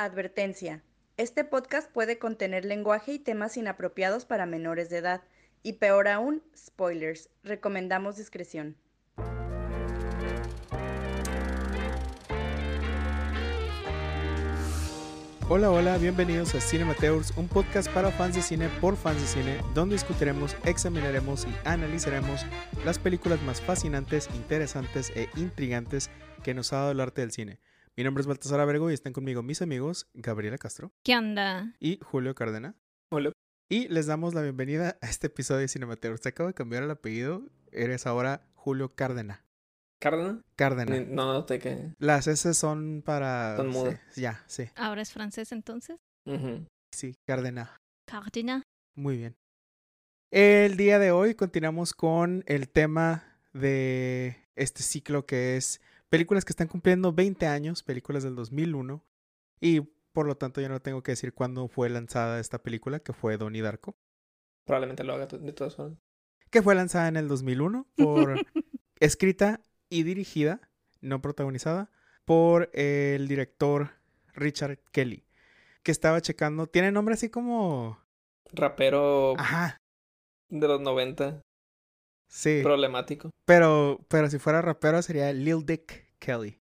Advertencia. Este podcast puede contener lenguaje y temas inapropiados para menores de edad. Y peor aún, spoilers. Recomendamos discreción. Hola, hola, bienvenidos a Cinemateurs, un podcast para fans de cine por fans de cine, donde discutiremos, examinaremos y analizaremos las películas más fascinantes, interesantes e intrigantes que nos ha dado el arte del cine. Mi nombre es Baltasar Abrego y están conmigo mis amigos Gabriela Castro ¿Qué onda? y Julio Cardena. Hola. Y les damos la bienvenida a este episodio de Cinemateurs. Te acabo de cambiar el apellido, eres ahora Julio Cardena. ¿Cardena? Cardena. Ni- No noté que. Las S son para... Son mudas. sí, ya, sí, ¿Ahora es francés entonces? Sí, Cardena. Cardina. Muy bien. El día de hoy continuamos con el tema de este ciclo que es películas que están cumpliendo 20 años, películas del 2001. Y por lo tanto yo no tengo que decir cuándo fue lanzada esta película, que fue Donnie Darko. Probablemente lo haga de todas formas. Que fue lanzada en el 2001 por escrita y dirigida, no protagonizada, por el director Richard Kelly. Que estaba checando, tiene nombre así como... Rapero Ajá, de los 90. Sí. Problemático. Pero, pero si fuera rapero sería Lil Dick Kelly.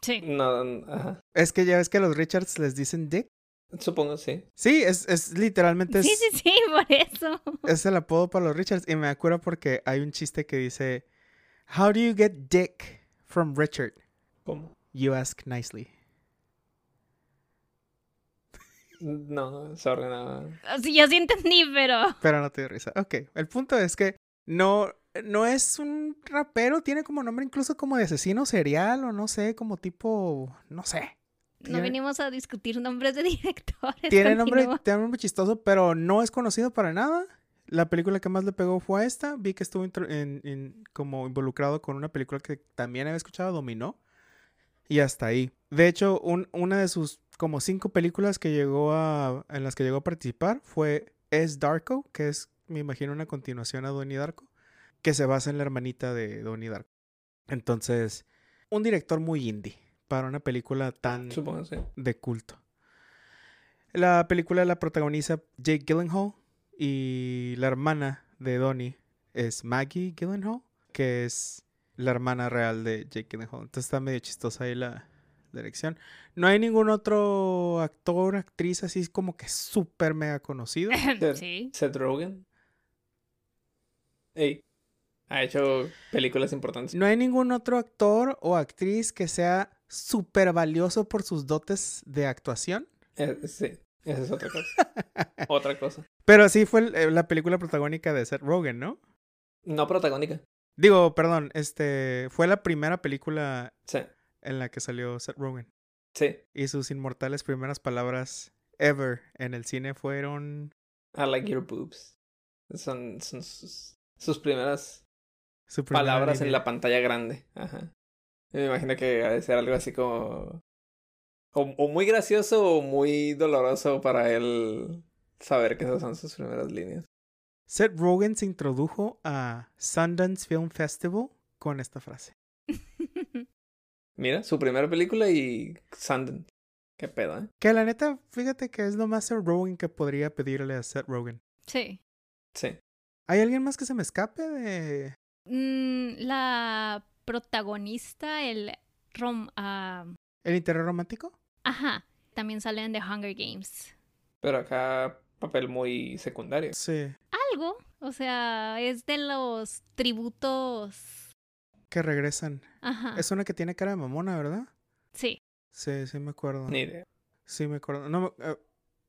Sí. No, ajá. Es que ya ves que a los Richards les dicen Dick. Supongo, sí. Sí, es, es literalmente es, Sí, sí, sí, por eso. es el apodo para los Richards. Y me acuerdo porque hay un chiste que dice, How do you get Dick from Richard? ¿Cómo? You ask nicely. No, sorry, no. Sí, yo sí entendí, pero. Pero no te dio risa. Ok, el punto es que no, no es un rapero, tiene como nombre incluso como de asesino serial o no sé, como tipo, no sé. No vinimos a discutir nombres de directores. Tiene nombre, tiene nombre chistoso, pero no es conocido para nada. La película que más le pegó fue a esta. Vi que estuvo en- como involucrado con una película que también había escuchado, Dominó. Y hasta ahí. De hecho, un- una de sus como cinco películas que llegó a, en las que llegó a participar fue Es Darko, que es, me imagino, una continuación a Donnie Darko, que se basa en la hermanita de Donnie Darko. Entonces, un director muy indie para una película tan Supongo, sí. de culto. La película la protagoniza Jake Gyllenhaal y la hermana de Donnie es Maggie Gyllenhaal, que es la hermana real de Jake Gyllenhaal. Entonces está medio chistosa ahí la dirección. No hay ningún otro actor, actriz así como que súper mega conocido. Sí. Seth Rogen. Ey. Ha hecho películas importantes. No hay ningún otro actor o actriz que sea súper valioso por sus dotes de actuación. Eh, sí, esa es otra cosa. otra cosa. Pero sí fue el- eh, la película protagónica de Seth Rogen, ¿no? No protagónica. Digo, perdón, este fue la primera película Sí, en la que salió Seth Rogen. sí. Y sus inmortales primeras palabras ever en el cine fueron I like your boobs. Son, son sus, sus primeras palabras en la pantalla grande. Ajá. Y me imagino que ha de ser algo así como. O, o muy gracioso o muy doloroso para él saber que esas son sus primeras líneas. Seth Rogen se introdujo a Sundance Film Festival con esta frase. Mira, su primera película y Sundance. Qué pedo, ¿eh? Que la neta, fíjate que es lo más Seth Rogen que podría pedirle a Seth Rogen. Sí. Sí. ¿Hay alguien más que se me escape de Mm, la protagonista, el rom. ah, el interior romántico? ajá. También sale en The Hunger Games. Pero acá papel muy secundario. Sí, Algo. O sea, es de los tributos. que regresan. Ajá. Es una que tiene cara de mamona, ¿verdad? Sí. Sí, sí me acuerdo. Ni idea. Sí, me acuerdo. No, me-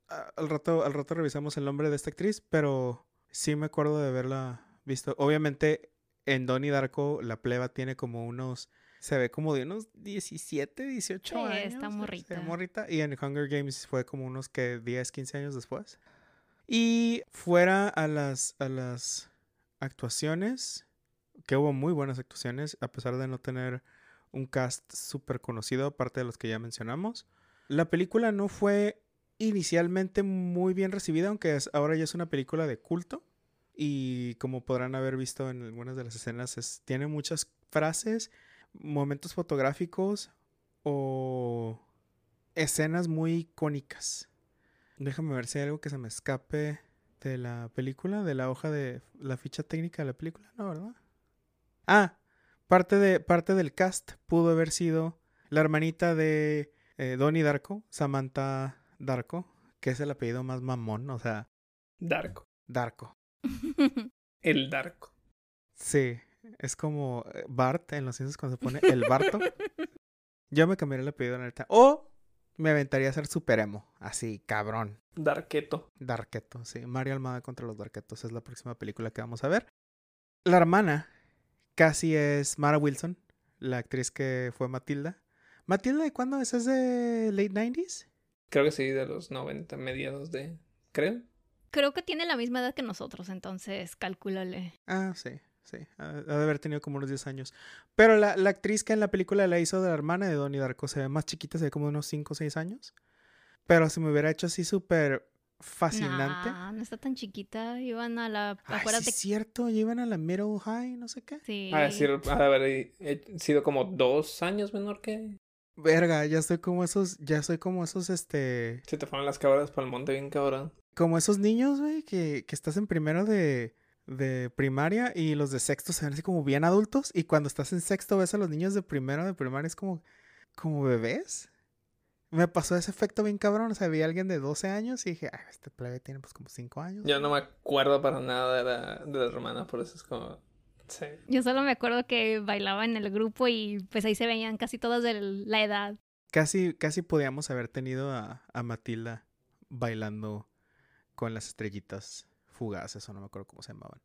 ah, al rato, al rato revisamos el nombre de esta actriz, pero sí me acuerdo de haberla visto. Obviamente, en Donnie Darko, la pleba tiene como unos. Se ve como de unos 17, 18 Sí, años. está ve morrita. morrita. Y en Hunger Games fue como unos que 10, 15 años después. Y fuera a las, a las actuaciones, que hubo muy buenas actuaciones, a pesar de no tener un cast súper conocido, aparte de los que ya mencionamos. La película no fue inicialmente muy bien recibida, aunque es- ahora ya es una película de culto. Y como podrán haber visto en algunas de las escenas, es- tiene muchas frases, momentos fotográficos o escenas muy icónicas. Déjame ver si hay algo que se me escape de la película, de la hoja de la ficha técnica de la película, ¿no, verdad? Ah, parte, de, parte del cast pudo haber sido la hermanita de eh, Donnie Darko, Samantha Darko, que es el apellido más mamón, o sea, Darko. Darko. El Darko. Sí, es como eh, Bart en los ciencias cuando se pone el Barto. Yo me cambiaría el apellido, la neta. O me aventaría a ser super emo, así, cabrón. Darketo. Darketo, sí. Mario Almada contra los Darketos es la próxima película que vamos a ver. La hermana casi es Mara Wilson, la actriz que fue Matilda. ¿Matilda de cuándo es? ¿Es de late 90s? Creo que sí, de los 90, mediados de. Creo. Creo que tiene la misma edad que nosotros, entonces calcúlale. Ah, sí, sí. Ha de haber tenido como unos 10 años. Pero la, la actriz que en la película la hizo de la hermana de Donnie Darko se ve más chiquita, se ve como unos 5 o 6 años. Pero si me hubiera hecho así súper fascinante. Nah, no está tan chiquita. Iban a la. Ay, sí es cierto, llevan a la middle high, no sé qué. Sí. Ha de ser- ha de haber sido como dos años menor que. Verga, ya estoy como esos, ya soy como esos, este, Se te fueron las cabras para el monte bien cabrón. como esos niños, güey, que, que estás en primero de, de primaria y los de sexto se ven así como bien adultos y cuando estás en sexto ves a los niños de primero de primaria es como, como bebés. Me pasó ese efecto bien cabrón, o sea, vi a alguien de 12 años y dije, ah, este plebe tiene pues como 5 años. Yo no me acuerdo para nada de la, de la hermana, por eso es como. Sí. Yo solo me acuerdo que bailaba en el grupo y pues ahí se veían casi todas de la edad. Casi, casi podíamos haber tenido a, a Matilda bailando con las estrellitas fugaces, o no me acuerdo cómo se llamaban.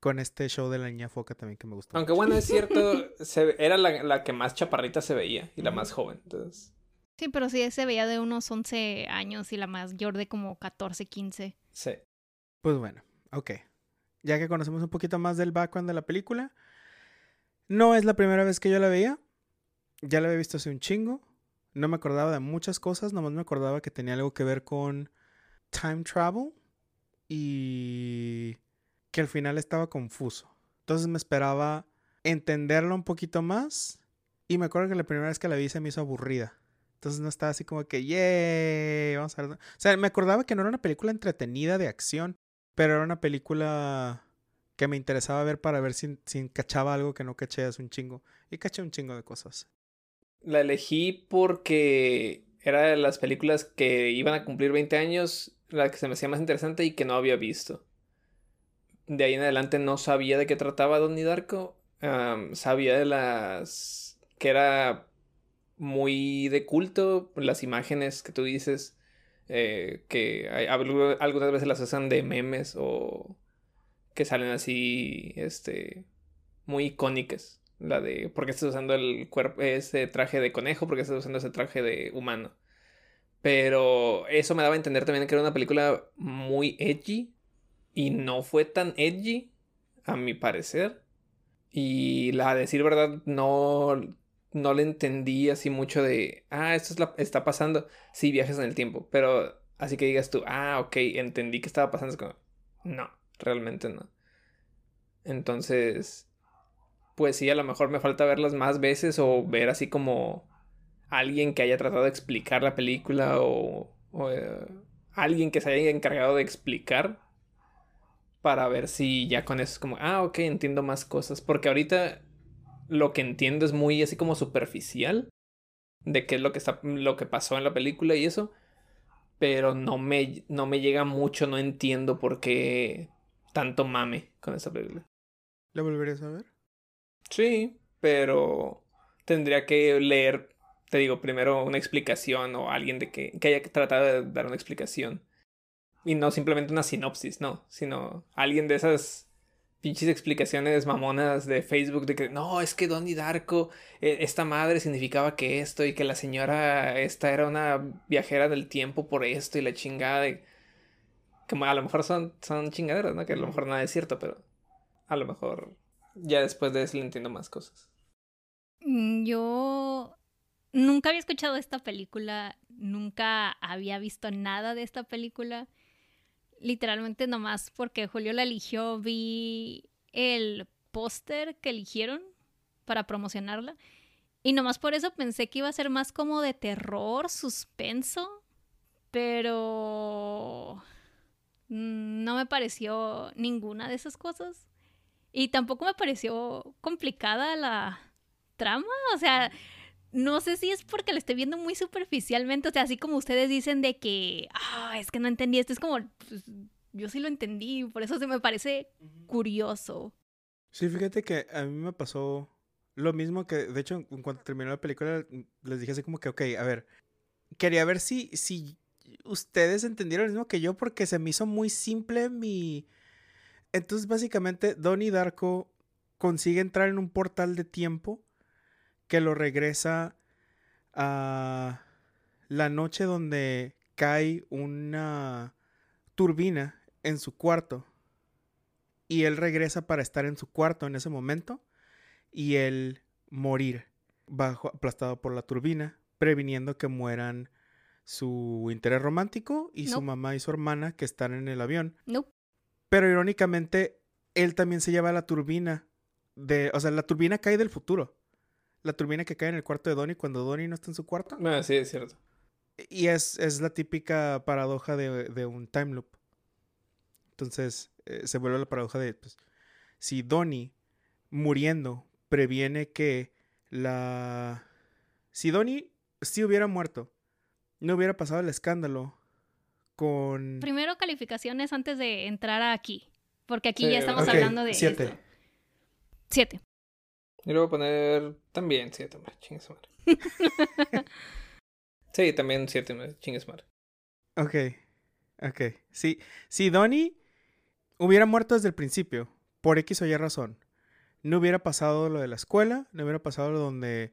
Con este show de la niña foca también que me gustó. Aunque mucho. bueno, es cierto, se- era la, la que más chaparrita se veía y la más joven. Entonces, Sí, pero sí se veía de unos 11 años y la mayor de como 14, 15. sí. Pues bueno, ok. Ya que conocemos un poquito más del background de la película, no es la primera vez que yo la veía. Ya la había visto hace un chingo. No me acordaba de muchas cosas, nomás me acordaba que tenía algo que ver con time travel y que al final estaba confuso. Entonces me esperaba entenderlo un poquito más y me acuerdo que la primera vez que la vi se me hizo aburrida. Entonces no estaba así como que, ¡yay! Vamos a ver. O sea, me acordaba que no era una película entretenida de acción, pero era una película que me interesaba ver para ver si, si cachaba algo que no caché hace un chingo. Y caché un chingo de cosas. La elegí porque era de las películas que iban a cumplir 20 años, la que se me hacía más interesante y que no había visto. De ahí en adelante no sabía de qué trataba Donnie Darko. am, sabía de las... que era muy de culto, las imágenes que tú dices, eh, que algunas veces las usan de memes o que salen así, este, muy icónicas. La de por qué estás usando el cuerpo, ese traje de conejo, por qué estás usando ese traje de humano. Pero eso me daba a entender también que era una película muy edgy. Y no fue tan edgy, a mi parecer. Y la decir verdad, no, no le entendí así mucho de, ah, esto es la- está pasando. Sí, viajes en el tiempo. Pero así que digas tú, ah, ok, entendí que estaba pasando. No, realmente no. Entonces, pues sí, a lo mejor me falta verlas más veces o ver así como alguien que haya tratado de explicar la película o, o, eh, alguien que se haya encargado de explicar para ver si ya con eso es como, ah, ok, entiendo más cosas. Porque ahorita lo que entiendo es muy así como superficial de qué es lo que está, lo que pasó en la película y eso. Pero no me, no me llega mucho, no entiendo por qué tanto mame con esa película. ¿La volverías a ver? Sí, pero tendría que leer, te digo, primero una explicación o alguien de que, que haya tratado de dar una explicación. Y no simplemente una sinopsis, no, sino alguien de esas pinches explicaciones mamonas de Facebook de que no, es que Donnie Darko, eh, esta madre significaba que esto y que la señora esta era una viajera del tiempo por esto y la chingada. de- que a lo mejor son, son chingaderas, ¿no? Que a lo mejor nada es cierto, pero a lo mejor ya después de eso le entiendo más cosas. Mm, Yo nunca había escuchado esta película, nunca había visto nada de esta película. Literalmente nomás porque Julio la eligió, vi el póster que eligieron para promocionarla Y nomás por eso pensé que iba a ser más como de terror, suspenso, pero mm, no me pareció ninguna de esas cosas. Y tampoco me pareció complicada la trama, o sea, no sé si es porque la estoy viendo muy superficialmente, o sea, así como ustedes dicen de que, ah, es que no entendí esto, es como, pues, yo sí lo entendí, por eso se me parece curioso. Sí, fíjate que a mí me pasó lo mismo que, de hecho, en cuanto terminó la película, les dije así como que, ok, a ver, quería ver si, si ustedes entendieron lo mismo que yo, porque se me hizo muy simple mi... Entonces, básicamente, Donnie Darko consigue entrar en un portal de tiempo que lo regresa a la noche donde cae una turbina en su cuarto. Y él regresa para estar en su cuarto en ese momento y él morir bajo aplastado por la turbina, previniendo que mueran su interés romántico y su mamá y su hermana que están en el avión. Pero irónicamente, él también se lleva la turbina de, o sea, la turbina cae del futuro. La turbina que cae en el cuarto de Donnie cuando Donnie no está en su cuarto. Ah, sí, es cierto. Y es, es la típica paradoja de, de un time loop. Entonces, eh, se vuelve la paradoja de, pues, si Donnie muriendo previene que la... Si Donnie sí hubiera muerto, no hubiera pasado el escándalo con... primero calificaciones antes de entrar aquí, porque aquí Sí, ya estamos hablando de siete. esto. Siete. Yo le voy a poner también 7, chingue su madre. sí, también 7, chingue su madre. Ok, ok. Si, si Donnie hubiera muerto desde el principio, por X o Y razón, no hubiera pasado lo de la escuela, no hubiera pasado lo donde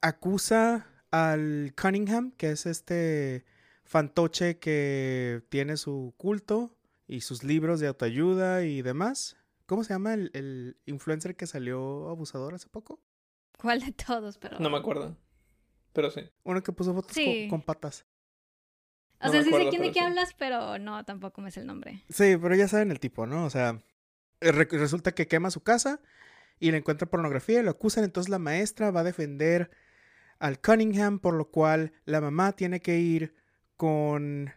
acusa al Cunningham, que es este fantoche que tiene su culto y sus libros de autoayuda y demás. ¿Cómo se llama el, el influencer que salió abusador hace poco? ¿Cuál de todos? Pero... No me acuerdo. Pero sí. Uno que puso fotos con- Sí. con patas. O No sea, sí sé quién de qué sí. hablas, pero no, tampoco me sé el nombre. Sí, pero ya saben el tipo, ¿no? O sea, eh, re- resulta que quema su casa y le encuentra pornografía y lo acusan. Entonces la maestra va a defender al Cunningham, por lo cual la mamá tiene que ir con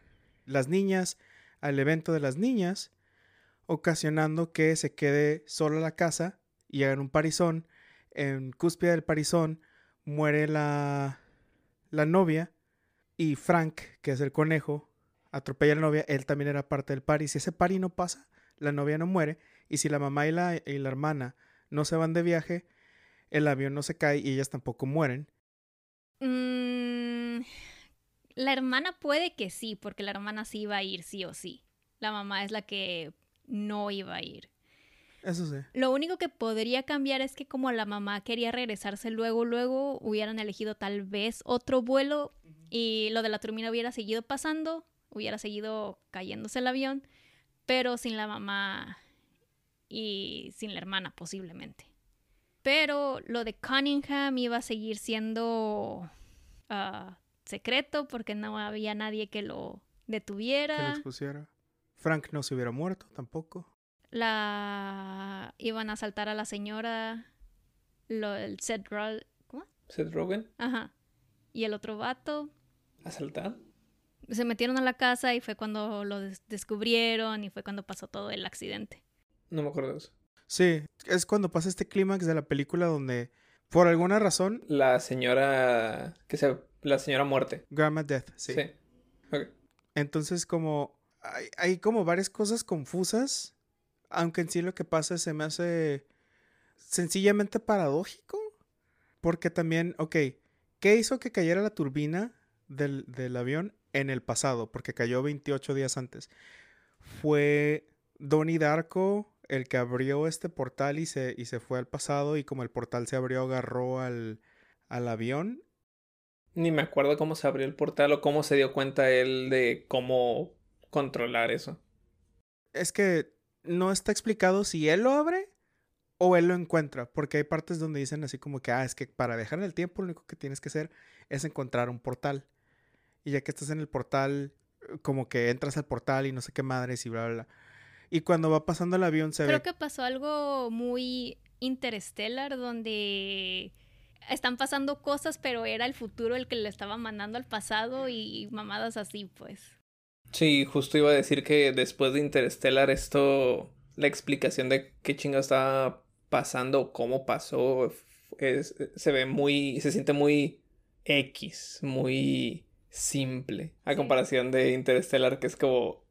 las niñas al evento de las niñas, ocasionando que se quede sola la casa y hagan un parizón. En cúspide del parizón muere la, la novia y Frank, que es el conejo, atropella a la novia, él también era parte del party. Si ese party no pasa, la novia no muere. Y si la mamá y la, y la hermana no se van de viaje, el avión no se cae y ellas tampoco mueren. Mm, la hermana puede que sí, porque la hermana sí iba a ir sí o sí. La mamá es la que no iba a ir. Eso sí. Lo único que podría cambiar es que como la mamá quería regresarse luego, luego hubieran elegido tal vez otro vuelo y lo de la turbina hubiera seguido pasando, hubiera seguido cayéndose el avión, pero sin la mamá y sin la hermana posiblemente. Pero lo de Cunningham iba a seguir siendo ah, secreto porque no había nadie que lo Que lo detuviera. expusiera. Frank no se hubiera muerto tampoco. la iban a asaltar a la señora, lo, el Seth Roll- ¿cómo? Seth Rogen, Ajá. Y el otro vato. asaltar. Se metieron a la casa y fue cuando lo des- descubrieron y fue cuando pasó todo el accidente. No me acuerdo de eso. Sí, es cuando pasa este clímax de la película donde, por alguna razón, La señora. que se. La señora muerte. Grandma Death, sí. Sí. Ok. Entonces, como hay, como varias cosas confusas, aunque en sí lo que pasa se me hace sencillamente paradójico, porque también, ok, ¿qué hizo que cayera la turbina del, del avión en el pasado? Porque cayó 28 días antes. Fue Donnie Darko el que abrió este portal y se, y se fue al pasado y como el portal se abrió, agarró al, al avión Ni me acuerdo cómo se abrió el portal o cómo se dio cuenta él de cómo controlar eso. es que no está explicado si él lo abre o él lo encuentra, porque hay partes donde dicen así como que, ah, es que para viajar en el tiempo lo único que tienes que hacer es encontrar un portal. Y ya que estás en el portal, eh, como que entras al portal y no sé qué madres y bla, bla, bla. Y cuando va pasando el avión se Creo ve... que pasó algo muy interstellar donde están pasando cosas, pero era el futuro el que le estaba mandando al pasado y mamadas así, pues. Sí, justo iba a decir que después de Interstellar esto, la explicación de qué chinga estaba pasando, cómo pasó, es, se ve muy, se siente muy X, muy simple, a comparación de Interstellar, que es como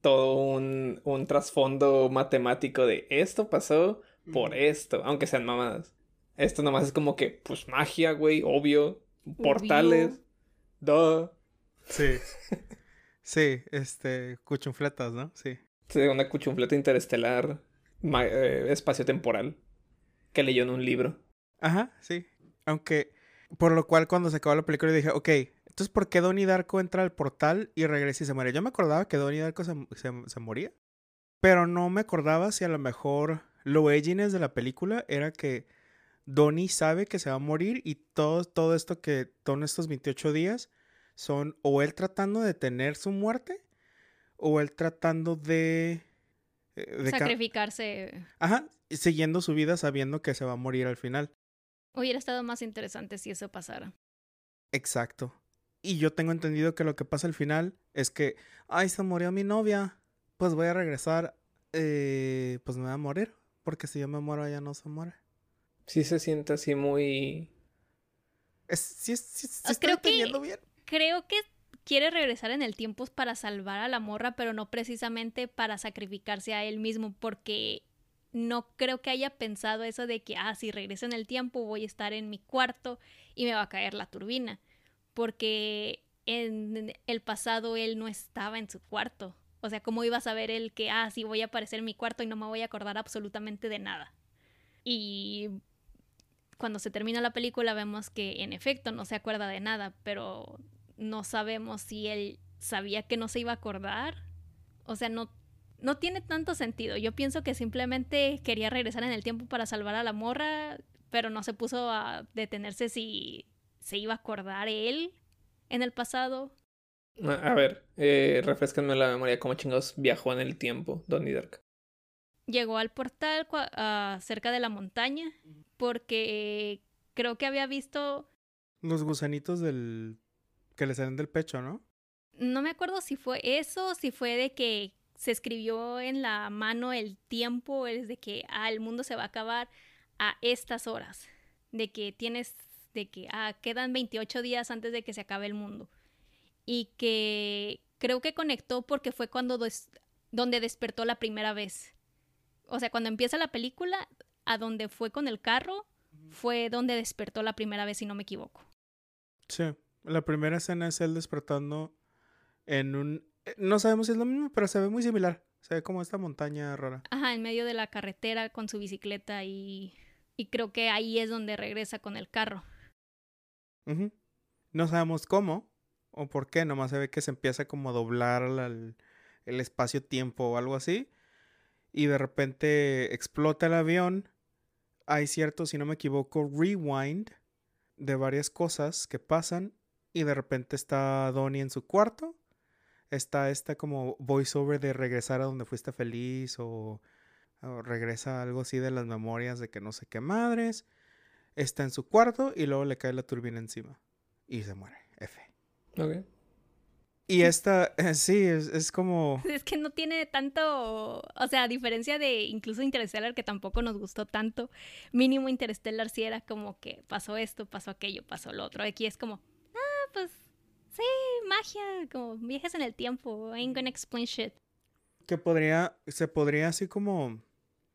todo un, un trasfondo matemático de esto pasó por esto, aunque sean mamadas. Esto nomás es como que, pues magia, güey, obvio. Portales. Duh. Sí. sí, este, cuchunfletas, ¿no? Sí. Sí, una cuchunfleta interestelar, eh, espacio temporal, que leyó en un libro. Ajá, sí. Aunque, por lo cual cuando se acabó la película dije, ok, entonces ¿por qué Donnie Darko entra al portal y regresa y se muere? Yo me acordaba que Donnie Darko se, se moría, pero no me acordaba si a lo mejor lo edginess de la película era que Donnie sabe que se va a morir y todo, todo esto que, todos estos 28 días son o él tratando de detener su muerte o él tratando de... Eh, de Sacrificarse. Ajá, siguiendo su vida sabiendo que se va a morir al final. Hubiera estado más interesante si eso pasara. Exacto. Y yo tengo entendido que lo que pasa al final es que, ay, se murió mi novia, pues voy a regresar, eh, pues me voy a morir, porque si yo me muero ella no se muere sí se siente así muy... sí, sí, sí creo que, bien. Creo que quiere regresar en el tiempo para salvar a la morra, pero no precisamente para sacrificarse a él mismo, porque no creo que haya pensado eso de que, ah, si regreso en el tiempo voy a estar en mi cuarto y me va a caer la turbina, porque en el pasado él no estaba en su cuarto. O sea, ¿cómo iba a saber él que, ah, sí voy a aparecer en mi cuarto y no me voy a acordar absolutamente de nada? Y cuando se termina la película vemos que en efecto no se acuerda de nada, pero no sabemos si él sabía que no se iba a acordar. O sea, no, no tiene tanto sentido. Yo pienso que simplemente quería regresar en el tiempo para salvar a la morra, pero no se puso a detenerse si se iba a acordar él en el pasado. A ver, eh, refrescanme la memoria, ¿cómo chingados viajó en el tiempo, Donnie Dark? llegó al portal uh, cerca de la montaña porque creo que había visto... Los gusanitos del... que le salen del pecho, ¿no? No me acuerdo si fue eso, si fue de que se escribió en la mano el tiempo, es de que ah, el mundo se va a acabar a estas horas, de que tienes, de que ah, quedan 28 días antes de que se acabe el mundo. Y que creo que conectó porque fue cuando donde despertó la primera vez o sea, cuando empieza la película, a donde fue con el carro, fue donde despertó la primera vez, si no me equivoco. Sí, la primera escena es él despertando en un... Eh, no sabemos si es lo mismo, pero se ve muy similar. Se ve como esta montaña rara. Ajá, en medio de la carretera con su bicicleta y... Y creo que ahí es donde regresa con el carro. No sabemos cómo o por qué, nomás se ve que se empieza como a doblar el espacio-tiempo o algo así y de repente explota el avión. Hay cierto, si no me equivoco, rewind de varias cosas que pasan y de repente está Donnie en su cuarto. Está esta como voiceover de regresar a donde fuiste feliz o, regresa algo así de las memorias de que no sé qué madres. Está en su cuarto y luego le cae la turbina encima y se muere. F. Ok. Y esta, sí, es, como... Es que no tiene tanto, o sea, a diferencia de incluso Interstellar, que tampoco nos gustó tanto, mínimo Interstellar sí era como que pasó esto, pasó aquello, pasó lo otro. Aquí es como, pues, sí, magia, como viajes en el tiempo, ain't gonna explain shit. Que podría, se podría así como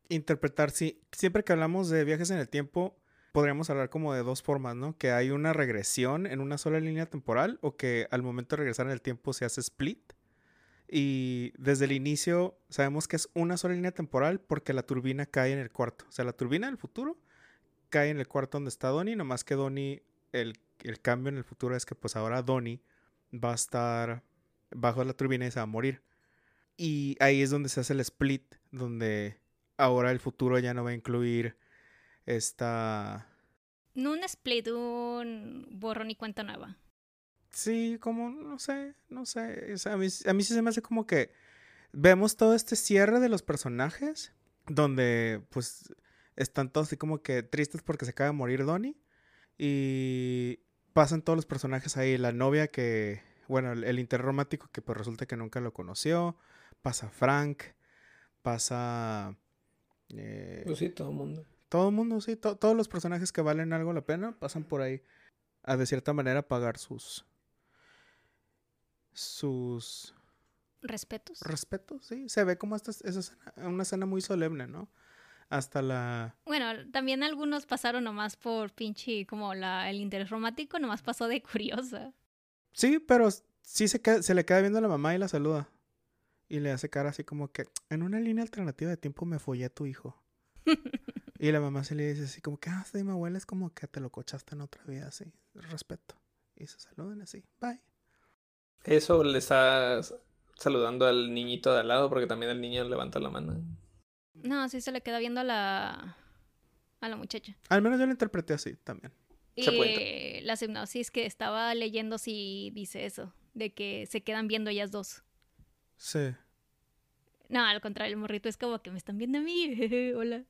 interpretar, sí, siempre que hablamos de viajes en el tiempo, podríamos hablar como de dos formas, ¿no? Que hay una regresión en una sola línea temporal o que al momento de regresar en el tiempo se hace split. Y desde el inicio sabemos que es una sola línea temporal porque la turbina cae en el cuarto. O sea, la turbina del futuro cae en el cuarto donde está Donnie, nomás que Donnie, el, el cambio en el futuro es que pues ahora Donnie va a estar bajo la turbina y se va a morir. Y ahí es donde se hace el split, donde ahora el futuro ya no va a incluir esta... No un split, un borrón y cuenta nueva. Sí, como, no sé, no sé. a, mí, a mí sí se me hace como que vemos todo este cierre de los personajes, donde pues están todos así como que tristes porque se acaba de morir Donnie. Y pasan todos los personajes ahí. La novia que, bueno, el, el interromántico que pues resulta que nunca lo conoció. Pasa Frank. Pasa... eh, Pues sí, todo el mundo. todo el mundo, sí. to- todos los personajes que valen algo la pena pasan por ahí a de cierta manera pagar sus... Sus Respetos. respetos, sí. Se ve como esta, esa escena- una escena muy solemne, ¿no? Hasta la... Bueno, también algunos pasaron nomás por pinche, como la, el interés romántico, nomás pasó de curiosa. Sí, pero sí se, queda- se le queda viendo a la mamá y la saluda. Y le hace cara así como que, en una línea alternativa de tiempo me follé a tu hijo. y la mamá se le dice así como que, ah, sí, mi abuela es como que te lo cochaste en otra vida, así, respeto. Y se saludan así, bye. Eso le está saludando al niñito de al lado porque también el niño levanta la mano. No, sí se le queda viendo a la, a la muchacha. Al menos yo lo interpreté así también. Se puede Y la hipnosis que estaba leyendo sí dice eso, de que se quedan viendo ellas dos. Sí. No, al contrario, el morrito es como que me están viendo a mí. Hola.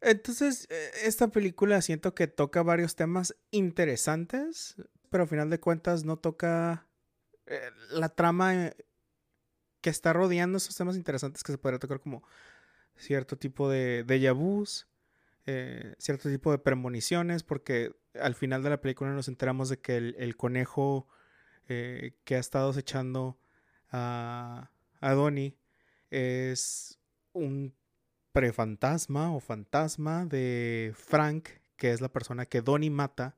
Entonces, eh, esta película siento que toca varios temas interesantes, pero al final de cuentas no toca eh, la trama eh, que está rodeando esos temas interesantes que se podría tocar como cierto tipo de déjà vus, eh, cierto tipo de premoniciones, porque al final de la película nos enteramos de que el, conejo eh, que ha estado acechando a, a Donnie es un prefantasma o fantasma de Frank, que es la persona que Donnie mata,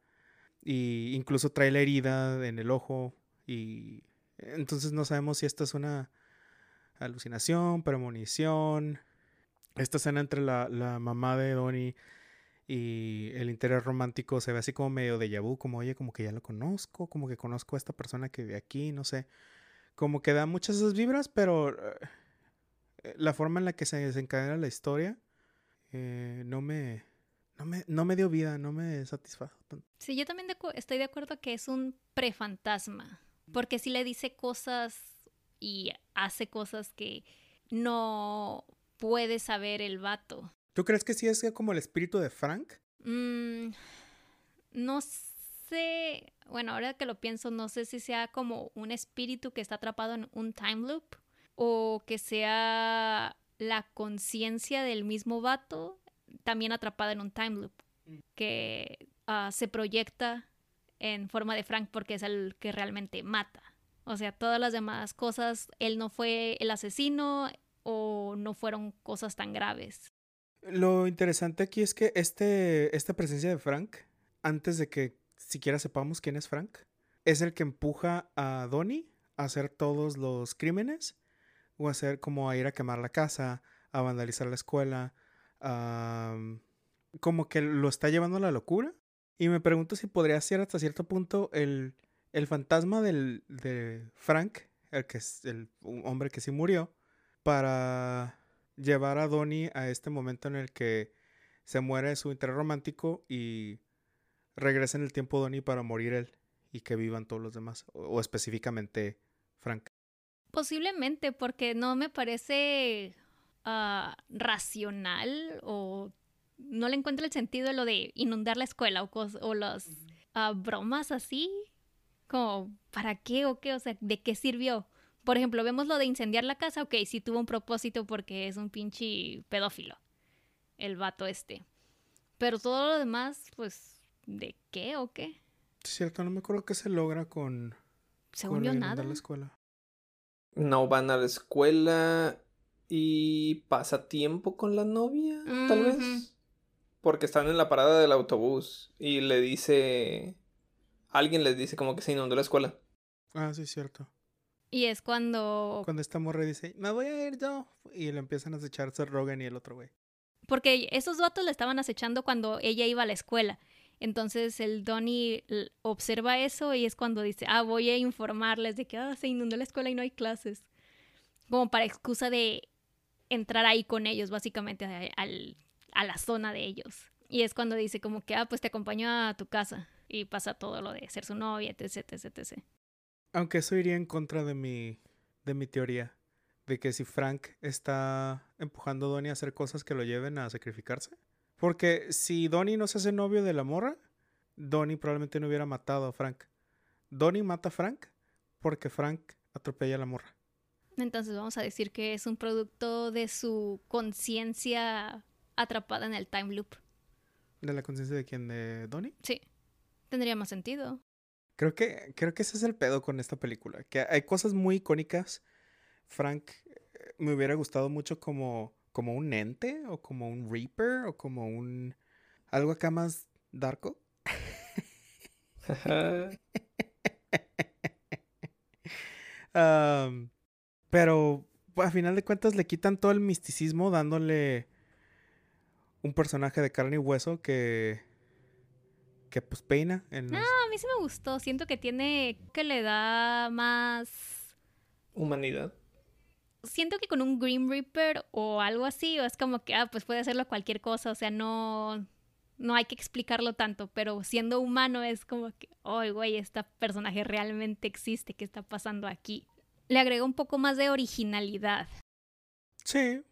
y incluso trae la herida en el ojo, y entonces no sabemos si esta es una alucinación, premonición. Esta escena entre la, la mamá de Donnie y el interés romántico se ve así como medio de vu, como oye, como que ya lo conozco, como que conozco a esta persona que vive aquí, no sé. Como que da muchas esas vibras, pero eh, la forma en la que se desencadena la historia eh, no me no me no me dio vida, no me satisfajo tanto. Sí, yo también estoy de acuerdo que es un prefantasma, porque sí le dice cosas y hace cosas que no puede saber el vato. ¿Tú crees que sí es como el espíritu de Frank? Mm, no sé, bueno, ahora que lo pienso, no sé si sea como un espíritu que está atrapado en un time loop o que sea la conciencia del mismo vato también atrapada en un time loop que ah, se proyecta en forma de Frank porque es el que realmente mata. O sea, todas las demás cosas, él no fue el asesino o no fueron cosas tan graves. Lo interesante aquí es que este, esta presencia de Frank, antes de que siquiera sepamos quién es Frank, es el que empuja a Donnie a hacer todos los crímenes o a hacer como a ir a quemar la casa, a vandalizar la escuela, a, como que lo está llevando a la locura. Y me pregunto si podría ser hasta cierto punto el, el fantasma del, de Frank, el que es el hombre que sí murió, para llevar a Donnie a este momento en el que se muere su interés romántico y regresa en el tiempo Donnie para morir él y que vivan todos los demás, o, o específicamente Frank. Posiblemente, porque no me parece ah, racional o no le encuentro el sentido de lo de inundar la escuela o las ah, bromas así. Como, ¿para qué o qué? O sea, ¿de qué sirvió? Por ejemplo, vemos lo de incendiar la casa, ok, sí tuvo un propósito porque es un pinche pedófilo, el vato este. Pero todo lo demás, pues, ¿de qué o qué? Cierto, no me acuerdo qué se logra con, Según con yo, nada. la escuela. No van a la escuela y pasa tiempo con la novia, tal vez. Porque están en la parada del autobús y le dice... Alguien les dice como que se inundó la escuela. Ah, sí, cierto. Y es cuando Cuando esta morra dice, me voy a ir yo. Y le empiezan a echarse Rogan y el otro güey. Porque esos vatos le estaban acechando cuando ella iba a la escuela. Entonces el Donnie observa eso y es cuando dice, ah, voy a informarles de que ah, se inundó la escuela y no hay clases. Como para excusa de entrar ahí con ellos, básicamente, a, al- a la zona de ellos. Y es cuando dice como que, ah, pues te acompaño a tu casa. Y pasa todo lo de ser su novia, etc, etc, etc. Aunque eso iría en contra de mi, de mi teoría. De que si Frank está empujando a Donnie a hacer cosas que lo lleven a sacrificarse. Porque si Donnie no se hace novio de la morra, Donnie probablemente no hubiera matado a Frank. Donnie mata a Frank porque Frank atropella a la morra. Entonces vamos a decir que es un producto de su conciencia atrapada en el time loop. ¿De la conciencia de quién? ¿De Donnie? Sí, tendría más sentido. Creo que, creo que ese es el pedo con esta película. Que hay cosas muy icónicas. Frank eh, me hubiera gustado mucho como, como un ente o como un Reaper o como un... Algo acá más darko. Pero a final de cuentas le quitan todo el misticismo dándole un personaje de carne y hueso que que pues peina en los- A mí sí me gustó. Siento que tiene. que le da más. Humanidad. Siento que con un Grim Reaper o algo así, o es como que, ah, pues puede hacerlo cualquier cosa, o sea, no. No hay que explicarlo tanto, pero siendo humano es como que, oh, güey, este personaje realmente existe, ¿qué está pasando aquí? Le agrega un poco más de originalidad. Sí,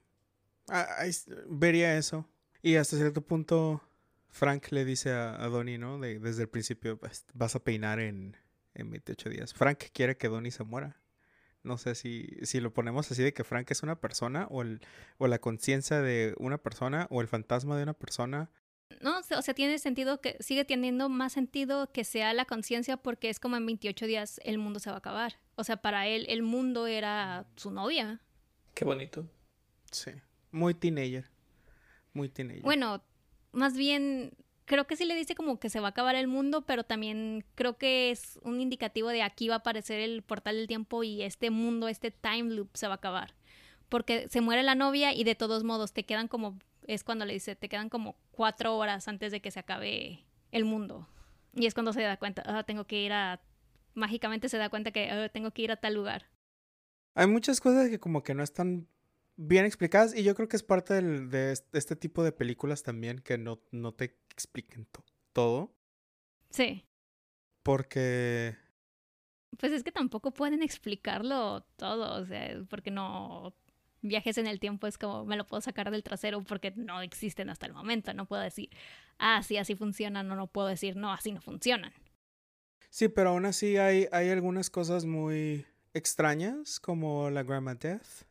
ahí s- vería eso. Y hasta cierto punto, Frank le dice a, a Donnie, ¿no? De- desde el principio, "Vas- vas a peinar en, en 28 días. Frank quiere que Donnie se muera. No sé si, si lo ponemos así de que Frank es una persona o, el, o la conciencia de una persona o el fantasma de una persona. No, o sea- o sea, tiene sentido que sigue teniendo más sentido que sea la conciencia porque es como en 28 días el mundo se va a acabar. O sea, para él el mundo era su novia. Qué bonito. Sí, muy teenager. Muy teenager. Bueno, más bien creo que sí le dice como que se va a acabar el mundo, pero también creo que es un indicativo de aquí va a aparecer el portal del tiempo y este mundo, este time loop se va a acabar. Porque se muere la novia y de todos modos te quedan como, es cuando le dice, te quedan como cuatro horas antes de que se acabe el mundo. Y es cuando se da cuenta, ah, tengo que ir a, mágicamente se da cuenta que "Ah, tengo que ir a tal lugar. Hay muchas cosas que como que no están bien explicadas y yo creo que es parte del- de este, tipo de películas también que no, no te expliquen to- todo. Sí. Porque Pues es que tampoco pueden explicarlo todo, o sea, porque no viajes en el tiempo es como me lo puedo sacar del trasero porque no existen hasta el momento, no puedo decir, ah, sí, así funcionan, no, no puedo decir, no, así no funcionan. sí, pero aún así hay, hay algunas cosas muy extrañas como la Grandma Death.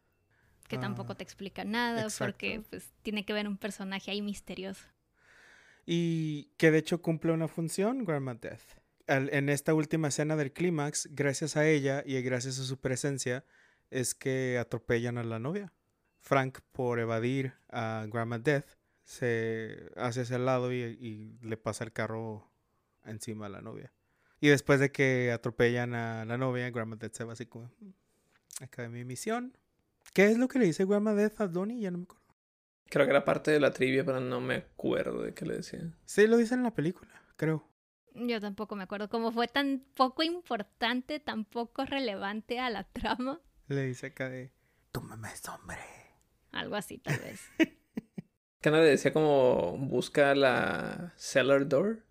Que Ah, tampoco te explica nada porque pues tiene que ver un personaje ahí misterioso. Y que de hecho cumple una función, Grandma Death. Al- en esta última escena del clímax, gracias a ella y gracias a su presencia, es que atropellan a la novia. Frank, por evadir a Grandma Death, se hace hacia el lado y, y le pasa el carro encima a la novia. Y después de que atropellan a la novia, Grandma Death se va así como, "Mm, acabé mi misión. ¿Qué es lo que le dice Grandma Death a Donnie? Ya no me acuerdo. Creo que era parte de la trivia, pero no me acuerdo de qué le decía. Sí, lo dice en la película, creo. Yo tampoco me acuerdo, como fue tan poco importante, tan poco relevante a la trama, Le dice acá de, tú me ves, hombre. algo así tal vez. ¿Qué le decía como busca la cellar door?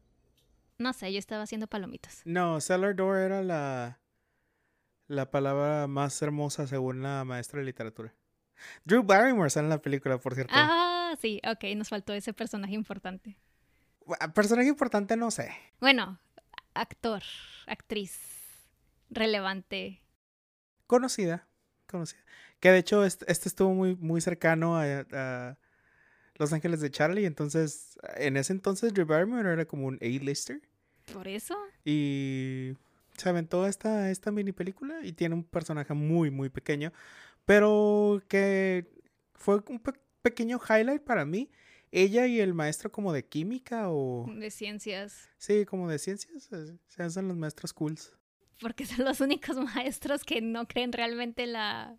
No sé, yo estaba haciendo palomitas. No, cellar door era la, la palabra más hermosa según la maestra de literatura. Drew Barrymore sale en la película, por cierto. Ah, sí, ok, nos faltó ese personaje importante. Personaje importante, no sé. Bueno, actor, actriz, relevante. Conocida, conocida. Que de hecho este, este estuvo muy, muy cercano a, a Los Ángeles de Charlie. Entonces, en ese entonces Drew Barrymore era como un A-lister. ¿Por eso? Y se aventó esta, esta mini película y tiene un personaje muy, muy pequeño, pero que fue un pe- pequeño highlight para mí. Ella y el maestro como de química o... De ciencias. Sí, como de ciencias. Se hacen los maestros cools. Porque son los únicos maestros que no creen realmente en la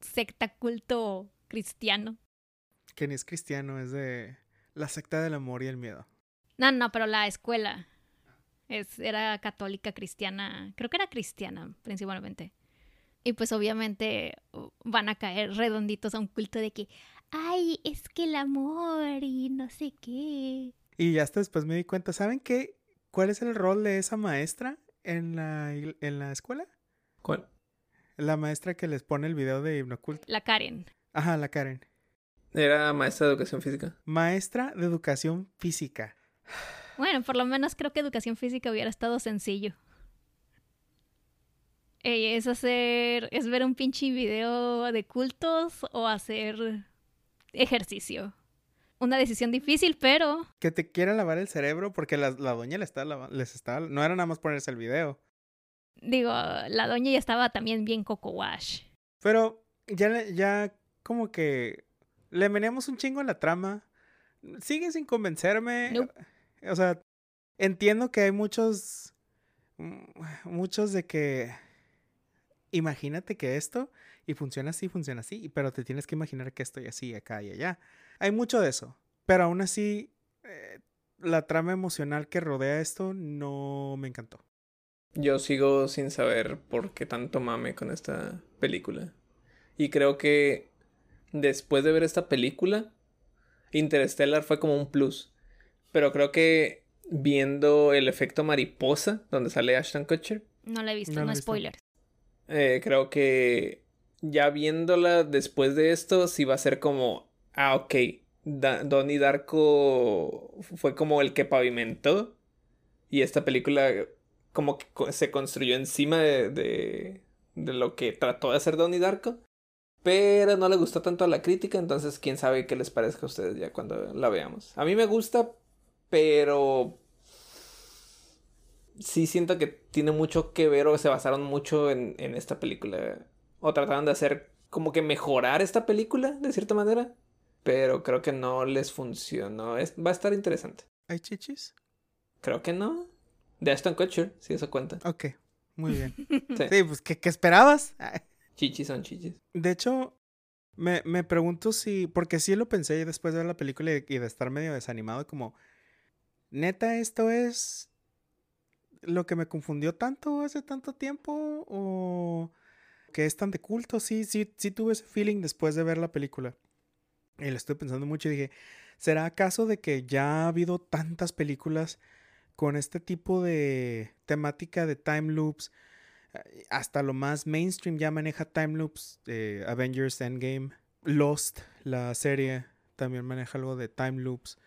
secta culto cristiano. Que ni es cristiano, es de la secta del amor y el miedo. No, no, pero la escuela es, era católica cristiana. Creo que era cristiana principalmente. Y pues obviamente van a caer redonditos a un culto de que, ay, es que el amor y no sé qué. Y ya hasta después me di cuenta, ¿saben qué? ¿Cuál es el rol de esa maestra en la, en la escuela? ¿Cuál? La maestra que les pone el video de Hipnoculto. La Karen. Ajá, la Karen. Era maestra de educación física. Maestra de educación física. Bueno, por lo menos creo que educación física hubiera estado sencillo. Ey, es hacer, es ver un pinche video de cultos o hacer ejercicio. Una decisión difícil, pero Que te quiera lavar el cerebro porque la, la doña le está lava- les está... No era nada más ponerse el video. digo, la doña ya estaba también bien coco wash. Pero ya, ya como que le meneamos un chingo a la trama. Sigue sin convencerme. Nope. O sea, entiendo que hay muchos... mm, Muchos de que... Imagínate que esto y funciona así, funciona así, pero te tienes que imaginar que esto y así, acá y allá. Hay mucho de eso, pero aún así eh, la trama emocional que rodea esto no me encantó. Yo sigo sin saber por qué tanto mame con esta película. Y creo que después de ver esta película, Interstellar fue como un plus. Pero creo que viendo el efecto mariposa, donde sale Ashton Kutcher, No la he visto, No no, la he visto. spoilers. eh, creo que ya viéndola después de esto, sí va a ser como, ah, ok, Da- Donnie Darko fue como el que pavimentó. Y esta película como que co- se construyó encima de, de, de lo que trató de hacer Donnie Darko. Pero no le gustó tanto a la crítica, entonces quién sabe qué les parezca a ustedes ya cuando la veamos. A mí me gusta, pero sí siento que tiene mucho que ver o se basaron mucho en, en esta película. O trataron de hacer como que mejorar esta película, de cierta manera. Pero creo que no les funcionó. Es, va a estar interesante. ¿Hay chichis? Creo que no. De Ashton Kutcher, si eso cuenta. Ok, muy bien. Sí. Sí, pues, ¿qué, qué esperabas? Chichis son chichis. De hecho, me, me pregunto si, porque sí lo pensé después de ver la película y, y de estar medio desanimado, como, neta, esto es lo que me confundió tanto hace tanto tiempo o que es tan de culto. Sí, sí, sí tuve ese feeling después de ver la película. Y lo estoy pensando mucho y dije, ¿será acaso de que ya ha habido tantas películas con este tipo de temática de time loops? eh, hasta lo más mainstream ya maneja time loops. eh, Avengers Endgame, Lost, la serie, también maneja algo de time loops.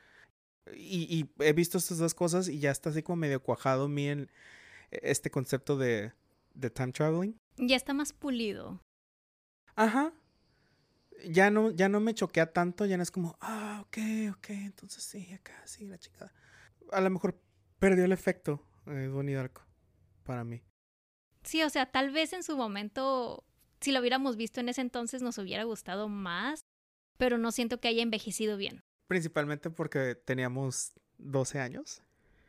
Y, y he visto estas dos cosas y ya está así como medio cuajado en mí en este concepto de, de time traveling. Ya está más pulido. Ajá. Ya no, ya no me choquea tanto, ya no es como, ah, ok, ok, entonces sí, acá, sí, la chingada. A lo mejor perdió el efecto eh, Donnie Darko para mí. Sí, o sea, tal vez en su momento, si lo hubiéramos visto en ese entonces, nos hubiera gustado más, pero no siento que haya envejecido bien. Principalmente porque teníamos 12 años.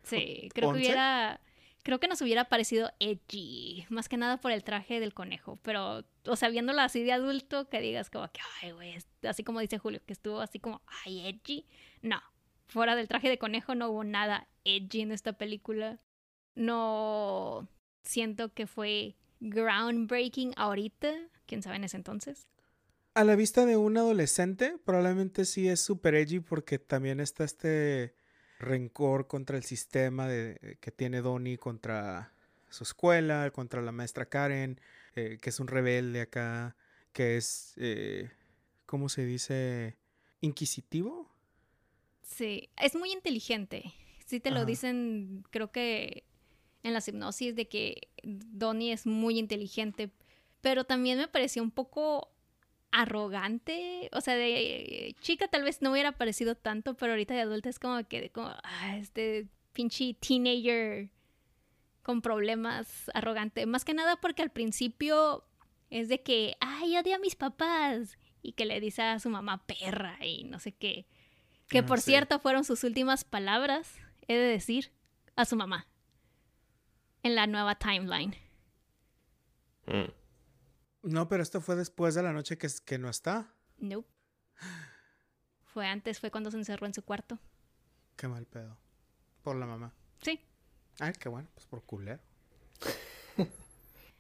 Sí, creo que hubiera. Creo que nos hubiera parecido edgy, más que nada por el traje del conejo, pero, o sea, viéndola así de adulto, que digas como que, ay, güey, así como dice Julio, que estuvo así como, ay, edgy. No, fuera del traje de conejo no hubo nada edgy en esta película. No siento que fue groundbreaking ahorita, quién sabe en ese entonces. A la vista de un adolescente, probablemente sí es super edgy porque también está este rencor contra el sistema de, que tiene Donnie contra su escuela, contra la maestra Karen, eh, que es un rebelde acá, que es, eh, ¿cómo se dice? Inquisitivo. Sí, es muy inteligente. Sí te lo Ajá. dicen, creo que en la hipnosis de que Donnie es muy inteligente, pero también me pareció un poco arrogante, o sea, de chica tal vez no hubiera parecido tanto, pero ahorita de adulta es como que como ah, este pinche teenager con problemas arrogante, más que nada porque al principio es de que, ay, odio a mis papás y que le dice a su mamá perra y no sé qué. Que Ah, por sí. cierto fueron sus últimas palabras, he de decir, a su mamá. En la nueva timeline. No, pero esto fue después de la noche que, que no está. Nope. Fue antes, fue cuando se encerró en su cuarto. Qué mal pedo. Por la mamá. Sí. Ay, qué bueno, pues por culero.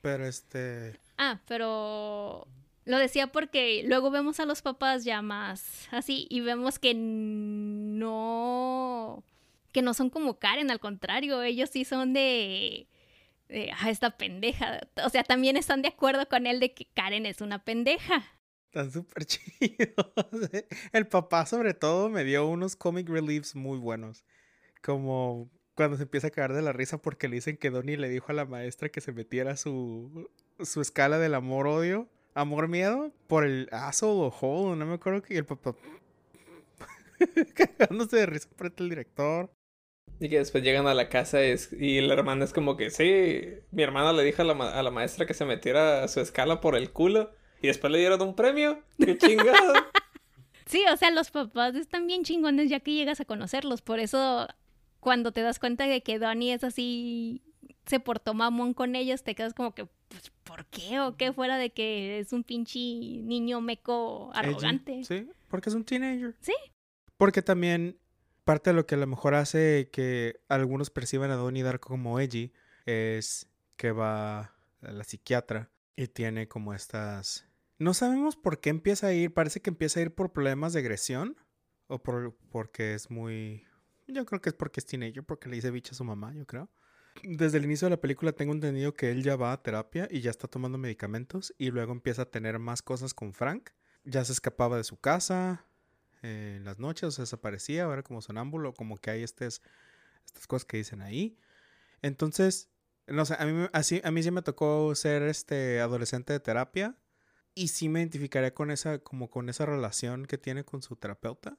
pero este... Ah, pero lo decía porque luego vemos a los papás ya más así y vemos que no que no son como Karen, al contrario, ellos sí son de, de ah, esta pendeja. O sea, también están de acuerdo con él de que Karen es una pendeja. Están súper chidos. El papá, sobre todo, me dio unos comic reliefs muy buenos. como cuando se empieza a cagar de la risa porque le dicen que Donnie le dijo a la maestra que se metiera su, su escala del amor-odio, amor-miedo, por el aso o hole, no me acuerdo y el papá cagándose de risa frente al director. Y que después llegan a la casa es- y la hermana es como que, sí, mi hermana le dijo a la, ma- a la maestra que se metiera su escala por el culo y después le dieron un premio. ¡Qué chingado! Sí, o sea, los papás están bien chingones ya que llegas a conocerlos. Por eso, cuando te das cuenta de que Donnie es así, se portó mamón con ellos, te quedas como que, pues, ¿por qué? ¿O qué? Fuera de que es un pinche niño meco arrogante. Sí, porque es un teenager. Sí. Porque también parte de lo que a lo mejor hace que algunos perciban a Donnie Darko como edgy es que va a la psiquiatra y tiene como estas... No sabemos por qué empieza a ir, parece que empieza a ir por problemas de agresión o por, porque es muy... Yo creo que es porque es teenager, porque le dice bicho a su mamá, yo creo. Desde el inicio de la película tengo entendido que él ya va a terapia y ya está tomando medicamentos y luego empieza a tener más cosas con Frank. Ya se escapaba de su casa, eh, en las noches, o sea, desaparecía, ahora como sonámbulo, como que hay estas, estas cosas que dicen ahí. Entonces, no sé, a mí, así, a mí sí me tocó ser este adolescente de terapia y sí me identificaría con esa, como con esa relación que tiene con su terapeuta.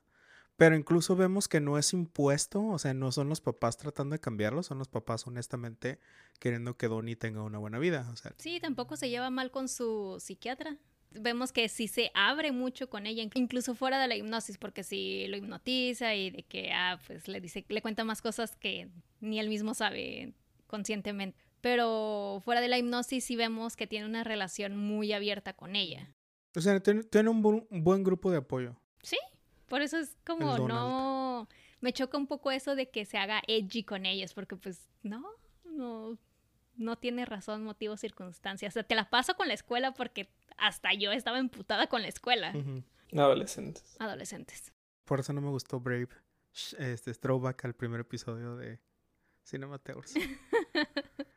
Pero incluso vemos que no es impuesto, o sea, no son los papás tratando de cambiarlo, son los papás honestamente queriendo que Donnie tenga una buena vida. O sea, Sí, tampoco se lleva mal con su psiquiatra. Vemos que sí se abre mucho con ella, incluso fuera de la hipnosis, porque sí lo hipnotiza y de que, ah, pues le dice, le cuenta más cosas que ni él mismo sabe conscientemente. Pero fuera de la hipnosis sí vemos que tiene una relación muy abierta con ella. o sea tiene, tiene un, bu- un buen grupo de apoyo. Por eso es como no... Me choca un poco eso de que se haga edgy con ellos, porque pues no, no, no tiene razón, motivo, circunstancias. O sea, te la paso con la escuela porque hasta yo estaba emputada con la escuela. Adolescentes. Adolescentes. Por eso no me gustó Brave. Este es throwback al primer episodio de Cinemateurs.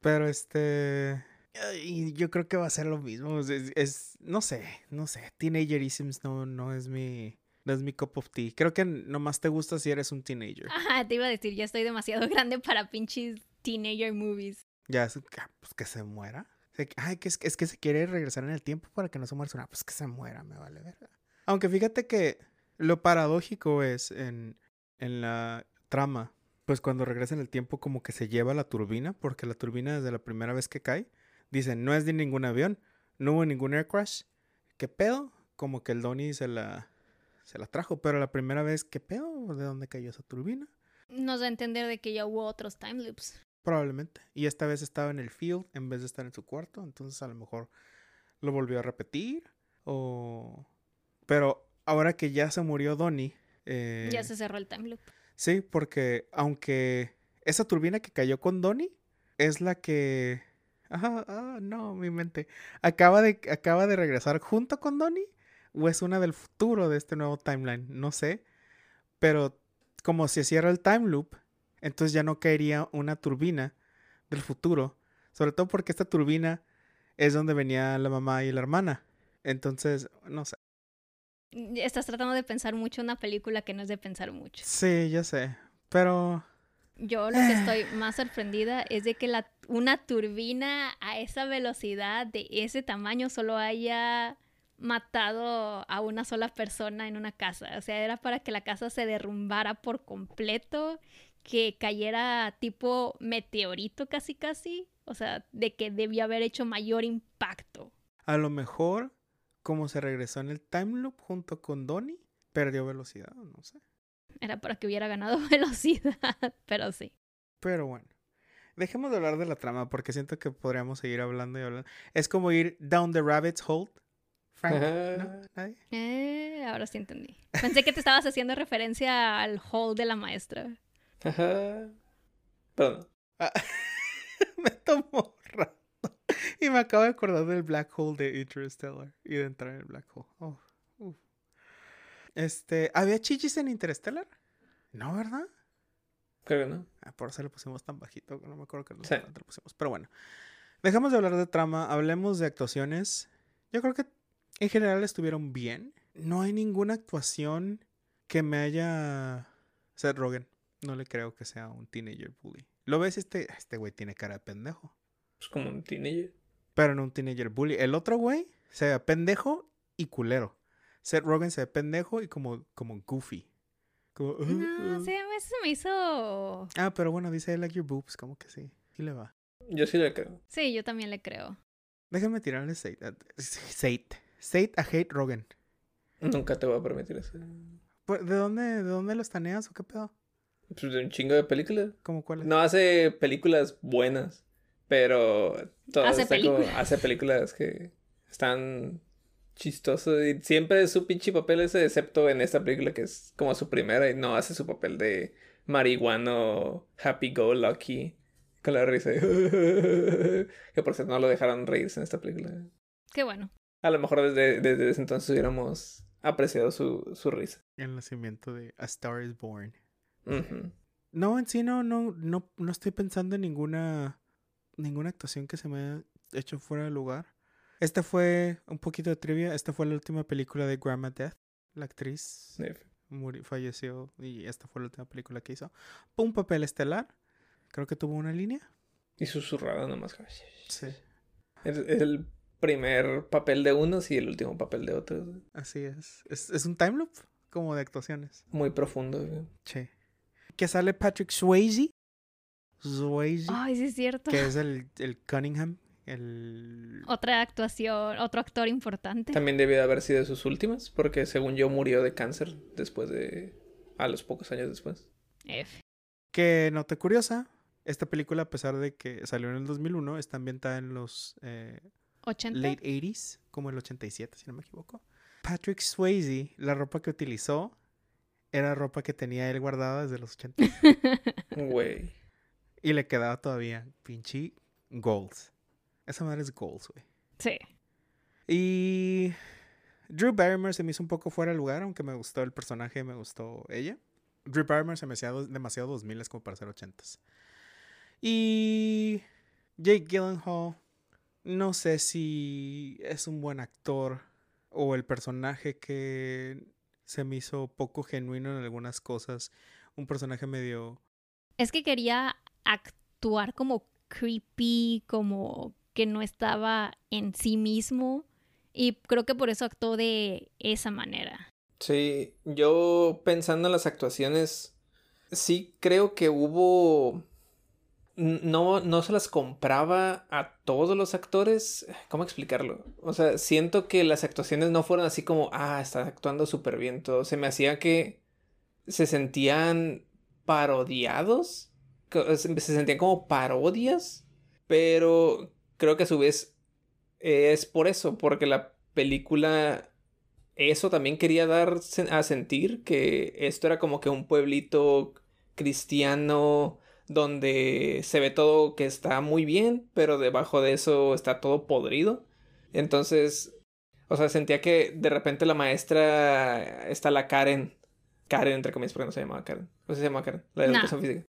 Pero este. ay, yo creo que va a ser lo mismo. Es, no sé, no sé. Teenagerisms no, no es mi. No es mi cup of tea. Creo que nomás te gusta si eres un teenager. Ajá, te iba a decir, ya estoy demasiado grande para pinches teenager movies. Ya, es, ah, pues que se muera. Ay, que es, que se quiere regresar en el tiempo para que no se muera. Ah, pues que se muera, me vale verga. Aunque fíjate que lo paradójico es en, en la trama, pues cuando regresa en el tiempo como que se lleva la turbina, porque la turbina desde la primera vez que cae, dicen, no es de ningún avión, no hubo ningún air crash. ¿Qué pedo? Como que el Donnie se la, se la trajo, pero la primera vez, ¿qué pedo? ¿De dónde cayó esa turbina? Nos da a entender de que ya hubo otros time loops. Probablemente. Y esta vez estaba en el field en vez de estar en su cuarto. Entonces a lo mejor lo volvió a repetir. O... Pero ahora que ya se murió Donnie. eh, Ya se cerró el time loop. Sí, porque aunque esa turbina que cayó con Donnie es la que... Ajá, ah, no, mi mente. Acaba de, acaba de regresar junto con Donnie. O es una del futuro de este nuevo timeline. No sé. Pero como se cierra el time loop, entonces ya no caería una turbina del futuro. Sobre todo porque esta turbina es donde venía la mamá y la hermana. Entonces, no sé. Estás tratando de pensar mucho una película que no es de pensar mucho. Sí, ya sé. Pero Yo lo que estoy más sorprendida es de que la, una turbina a esa velocidad, de ese tamaño, solo haya matado a una sola persona en una casa. O sea, era para que la casa se derrumbara por completo, que cayera tipo meteorito casi casi. O sea, de que debió haber hecho mayor impacto. A lo mejor, como se regresó en el time loop junto con Donnie, perdió velocidad, no sé. Era para que hubiera ganado velocidad, pero sí. Pero bueno, dejemos de hablar de la trama porque siento que podríamos seguir hablando y hablando. Es como ir down the rabbit's hole. Frank, ¿no? ¿Nadie? Eh, ahora sí entendí. Pensé que te estabas haciendo referencia al hall de la maestra. Ajá. Perdón. Ah, me tomó rato. Y me acabo de acordar del black hole de Interstellar y de entrar en el black hole. Oh. Este, ¿había chichis en Interstellar? No, ¿verdad? Creo que no. Ah, por eso le pusimos tan bajito, no me acuerdo que Sí. le pusimos. Pero bueno, dejamos de hablar de trama, hablemos de actuaciones. Yo creo que en general estuvieron bien. No hay ninguna actuación que me haya... Seth Rogen. No le creo que sea un teenager bully. ¿Lo ves? Este este güey tiene cara de pendejo. Es como un teenager. Pero no un teenager bully. El otro güey se ve pendejo y culero. Seth Rogen se ve pendejo y como, como goofy. Como, "Uh, No, uh". sí, a veces se me hizo... Ah, pero bueno, dice I like your boobs. Como que sí. Sí le va. Yo sí le creo. Sí, yo también le creo. Déjame tirarle Sate. a- Sate. Sate a Hate Rogen. Nunca te voy a permitir eso. Pues, ¿De dónde, ¿De dónde lo estaneas o qué pedo? Pues de un chingo de películas. ¿Cómo cuál es? No hace películas buenas, pero Hace como- películas. hace películas que están chistosas y siempre su pinche papel ese, excepto en esta película que es como su primera y no hace su papel de marihuano happy go lucky con la risa. de- que por cierto no lo dejaron reírse en esta película. Qué bueno. A lo mejor desde, desde ese entonces hubiéramos apreciado su, su risa. El nacimiento de A Star is Born. No, en sí no, no, no, no estoy pensando en ninguna, ninguna actuación que se me haya hecho fuera de lugar. Esta fue un poquito de trivia. Esta fue la última película de Grandma Death. La actriz Sí. muri- falleció y esta fue la última película que hizo. Un papel estelar. Creo que tuvo una línea. Y susurrada nomás. Sí. Es, es el primer papel de unos y el último papel de otros. Así es. Es, es un time loop como de actuaciones. Muy profundo. güey. Sí. Que sale Patrick Swayze. Swayze. Ay, sí es cierto. Que es el, el Cunningham. El... Otra actuación, otro actor importante. También debió de haber sido de sus últimas, porque según yo murió de cáncer después de... a los pocos años después. F. Que nota curiosa. Esta película, a pesar de que salió en el 2001, está ambientada en los eh, 80. late 80s, como el 87, si no me equivoco. Patrick Swayze, la ropa que utilizó era ropa que tenía él guardada desde los 80 Güey. y le quedaba todavía pinche goals. Esa madre es goals, güey. sí. Y Drew Barrymore se me hizo un poco fuera de lugar, aunque me gustó el personaje, me gustó ella. Drew Barrymore se me hacía dos- demasiado 2000 como para ser 80s. Y Jake Gyllenhaal, no sé si es un buen actor o el personaje que se me hizo poco genuino en algunas cosas. Un personaje medio... Es que quería actuar como creepy, como que no estaba en sí mismo. Y creo que por eso actuó de esa manera. Sí, yo pensando en las actuaciones, sí creo que hubo... No, no se las compraba a todos los actores. ¿Cómo explicarlo? O sea, siento que las actuaciones no fueron así como, ah, está actuando súper bien todo. Se me hacía que se sentían parodiados. Se se sentían como parodias. Pero creo que a su vez es por eso, porque la película eso también quería dar a sentir que esto era como que un pueblito cristiano donde se ve todo que está muy bien, pero debajo de eso está todo podrido. Entonces, o sea, sentía que de repente la maestra está la Karen, Karen entre comillas, porque no se llamaba Karen, no se llama Karen, la de No. educación física.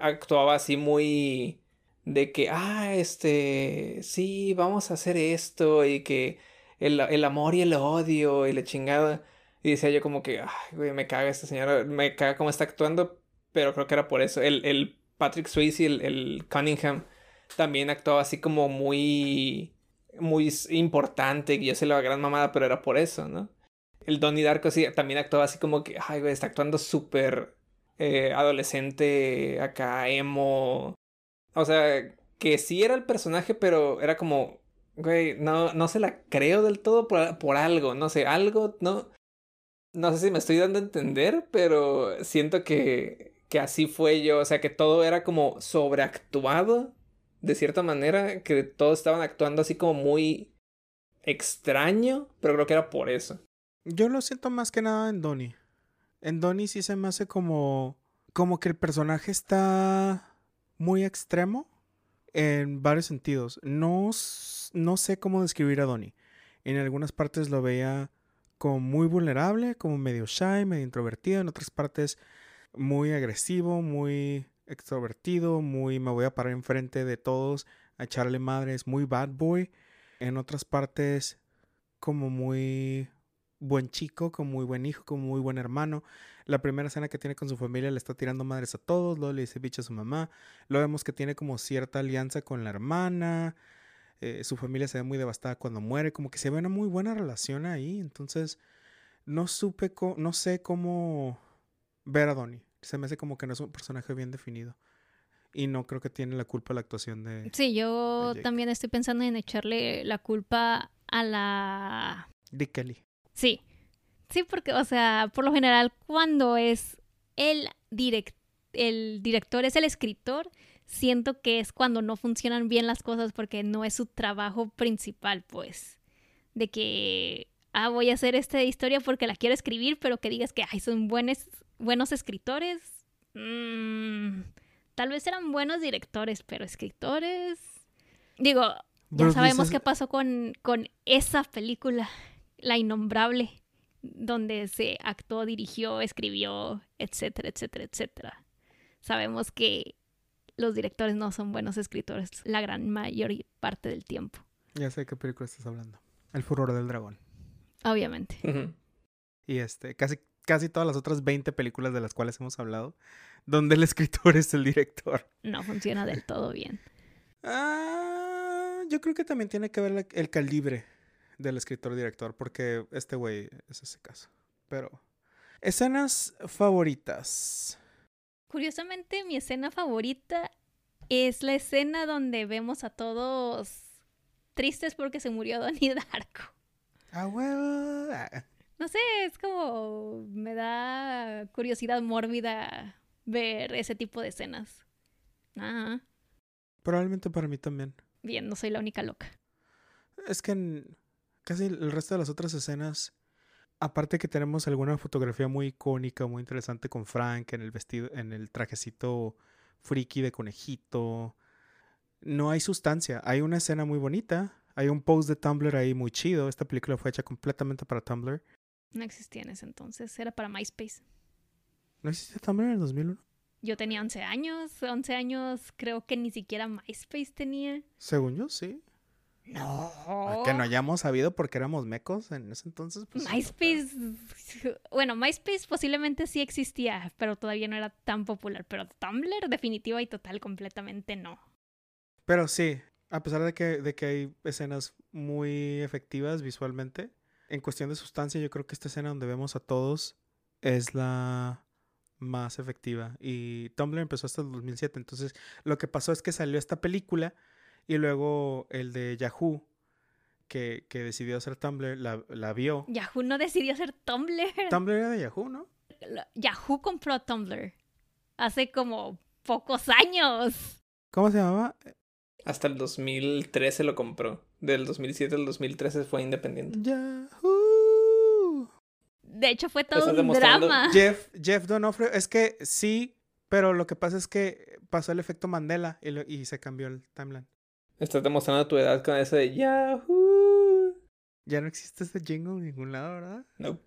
Actuaba así muy de que, ah, este, sí, vamos a hacer esto y que el, el amor y el odio y la chingada. Y decía yo como que, ay, güey, me caga esta señora, me caga cómo está actuando, pero creo que era por eso. El, el Patrick Swayze, el, el Cunningham, también actuaba así como muy, muy importante, y yo sé la gran mamada, pero era por eso, ¿no? El Donnie Darko sí, también actuaba así como que, ay, güey, está actuando súper eh, adolescente, acá, emo. O sea, que sí era el personaje, pero era como, güey, no, no se la creo del todo por, por algo, no sé, algo, no. No sé si me estoy dando a entender, pero siento que, que así fue yo, o sea, que todo era como sobreactuado, de cierta manera, que todos estaban actuando así como muy extraño, pero creo que era por eso. Yo lo siento más que nada en Donnie. En Donnie sí se me hace como. como que el personaje está muy extremo en varios sentidos. No, no sé cómo describir a Donnie. En algunas partes lo veía como muy vulnerable, como medio shy, medio introvertido. En otras partes muy agresivo, muy extrovertido, muy me voy a parar enfrente de todos a echarle madres, muy bad boy. En otras partes como muy buen chico, como muy buen hijo, como muy buen hermano. La primera escena que tiene con su familia le está tirando madres a todos, luego le dice bicho a su mamá. Luego vemos que tiene como cierta alianza con la hermana. eh, su familia se ve muy devastada cuando muere, como que se ve una muy buena relación ahí. Entonces, no supe, no sé cómo ver a Donnie. Se me hace como que no es un personaje bien definido. Y no creo que tiene la culpa la actuación de Sí, yo de también estoy pensando en echarle la culpa a la... Dick Kelly. Sí, sí, porque, o sea, por lo general cuando es el, direc- el director, es el escritor, siento que es cuando no funcionan bien las cosas porque no es su trabajo principal, pues, de que, ah, voy a hacer esta historia porque la quiero escribir, pero que digas que, ay, son buenos, buenos escritores. Mm, tal vez eran buenos directores, pero escritores... Digo, ya Bruce sabemos qué pasó con, con esa película, La Innombrable, donde se actuó, dirigió, escribió, etcétera, etcétera, etcétera. Sabemos que los directores no son buenos escritores la gran mayor parte del tiempo, Ya sé de qué película estás hablando. El furor del dragón. obviamente. Y este, casi, casi todas las otras 20 películas de las cuales hemos hablado, donde el escritor es el director. No funciona del todo bien. Ah, yo creo que también tiene que ver la- el calibre del escritor-director, porque este güey es ese caso. Pero, escenas favoritas. Curiosamente, mi escena favorita es la escena donde vemos a todos tristes porque se murió Donnie Darko. Ah, huevo. No sé, es como me da curiosidad mórbida ver ese tipo de escenas. Ah, Probablemente para mí también. bien, no soy la única loca. Es que en casi el resto de las otras escenas, aparte que tenemos alguna fotografía muy icónica, muy interesante con Frank en el vestido, en el trajecito friki de conejito, no hay sustancia. Hay una escena muy bonita, hay un post de Tumblr ahí muy chido. Esta película fue hecha completamente para Tumblr. No existía en ese entonces, era para MySpace. ¿No existe Tumblr en el 2001? Yo tenía 11 años, 11 años creo que ni siquiera MySpace tenía. Según yo, sí. No. Que no hayamos sabido porque éramos mecos en ese entonces. Pues, MySpace, bueno, MySpace posiblemente sí existía, pero todavía no era tan popular. Pero Tumblr, definitiva y total, completamente no. Pero sí, a pesar de que, de que hay escenas muy efectivas visualmente, en cuestión de sustancia, yo creo que esta escena donde vemos a todos es la más efectiva. Y Tumblr empezó hasta el 2007. Entonces, lo que pasó es que salió esta película y luego el de Yahoo, que, que decidió hacer Tumblr, la, la vio. Yahoo no decidió hacer Tumblr. Tumblr era de Yahoo, ¿no? Yahoo compró Tumblr hace como pocos años. ¿Cómo se llamaba? Hasta el 2013 lo compró. Del 2007 al 2013 fue independiente. Yahoo. De hecho, fue todo un drama. Jeff, Jeff Donofrio, es que sí, pero lo que pasa es que pasó el efecto Mandela y, lo- y se cambió el timeline. Estás demostrando tu edad con ese de Yahoo. Ya no existe ese jingle en ningún lado, ¿verdad? No.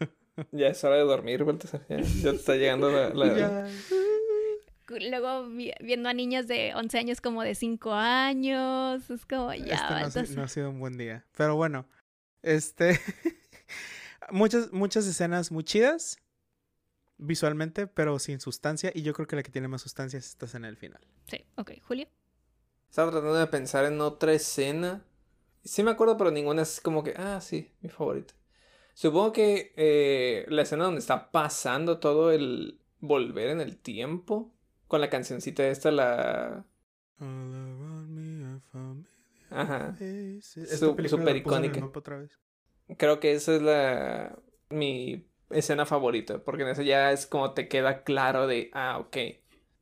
ya es hora de dormir, Baltasar. Ya, ya te está llegando la, la. Luego vi- viendo a niñas de 11 años como de 5 años. Es como, ya, Este entonces- no ha sido un buen día. Pero bueno, este. muchas, muchas escenas muy chidas visualmente, pero sin sustancia. Y yo creo que la que tiene más sustancia es esta escena del final. Sí, ok, Julio. Estaba tratando de pensar en otra escena. Sí me acuerdo, pero ninguna es como que, ah, sí, mi favorita. Supongo que eh, la escena donde está pasando todo el volver en el tiempo. Con la cancioncita esta, la... Ajá. súper icónica. mapa otra vez. Creo que esa es la... mi escena favorita. Porque en esa ya es como te queda claro de, ah, ok.